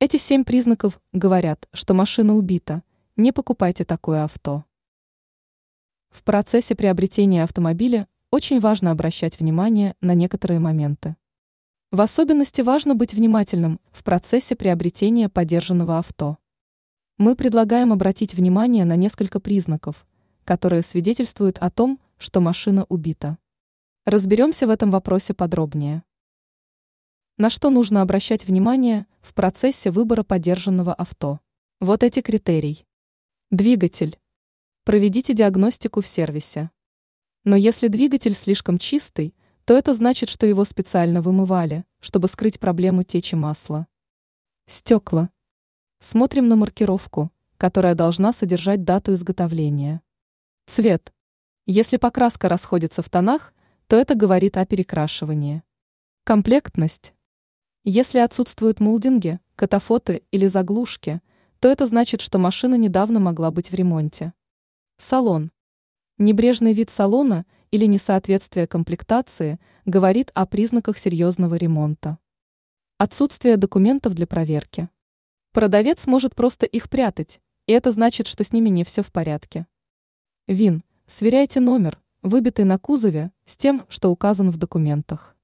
Эти семь признаков говорят, что машина убита. Не покупайте такое авто. В процессе приобретения автомобиля очень важно обращать внимание на некоторые моменты. В особенности важно быть внимательным в процессе приобретения подержанного авто. Мы предлагаем обратить внимание на несколько признаков, которые свидетельствуют о том, что машина убита. Разберемся в этом вопросе подробнее. На что нужно обращать внимание в процессе выбора подержанного авто? Вот эти критерии. Двигатель. Проведите диагностику в сервисе. Но если двигатель слишком чистый, то это значит, что его специально вымывали, чтобы скрыть проблему течи масла. Стекла. Смотрим на маркировку, которая должна содержать дату изготовления. Цвет. Если покраска расходится в тонах, то это говорит о перекрашивании. Комплектность. Если отсутствуют молдинги, катафоты или заглушки, то это значит, что машина недавно могла быть в ремонте. Салон. Небрежный вид салона или несоответствие комплектации говорит о признаках серьезного ремонта. Отсутствие документов для проверки. Продавец может просто их прятать, и это значит, что с ними не все в порядке. ВИН. Сверяйте номер, выбитый на кузове, с тем, что указан в документах.